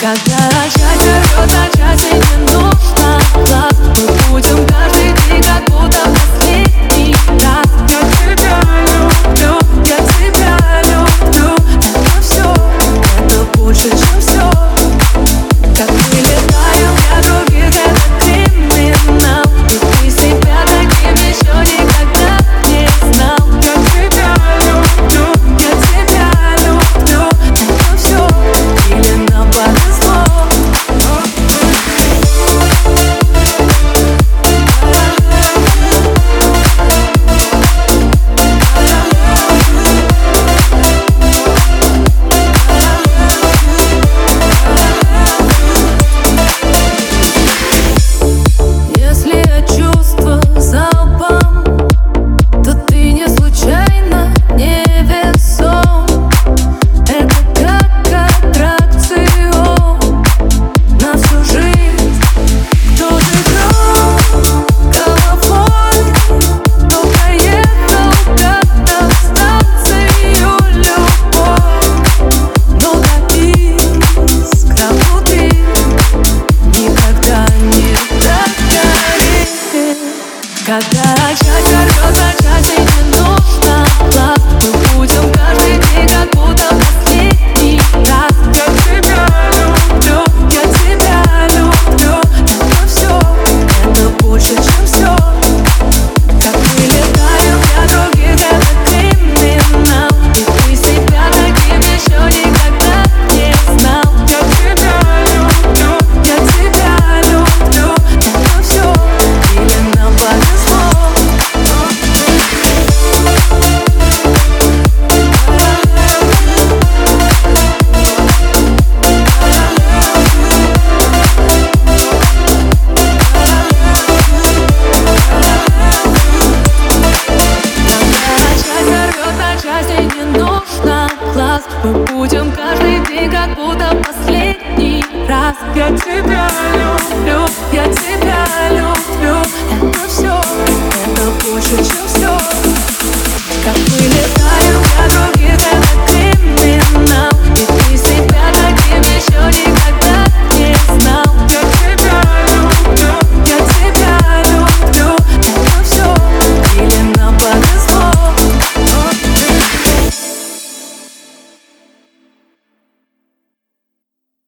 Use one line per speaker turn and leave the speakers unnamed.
Когда начать, рвет начать и не никогда Будем каждый день как будто последний раз. Я тебя люблю, я тебя люблю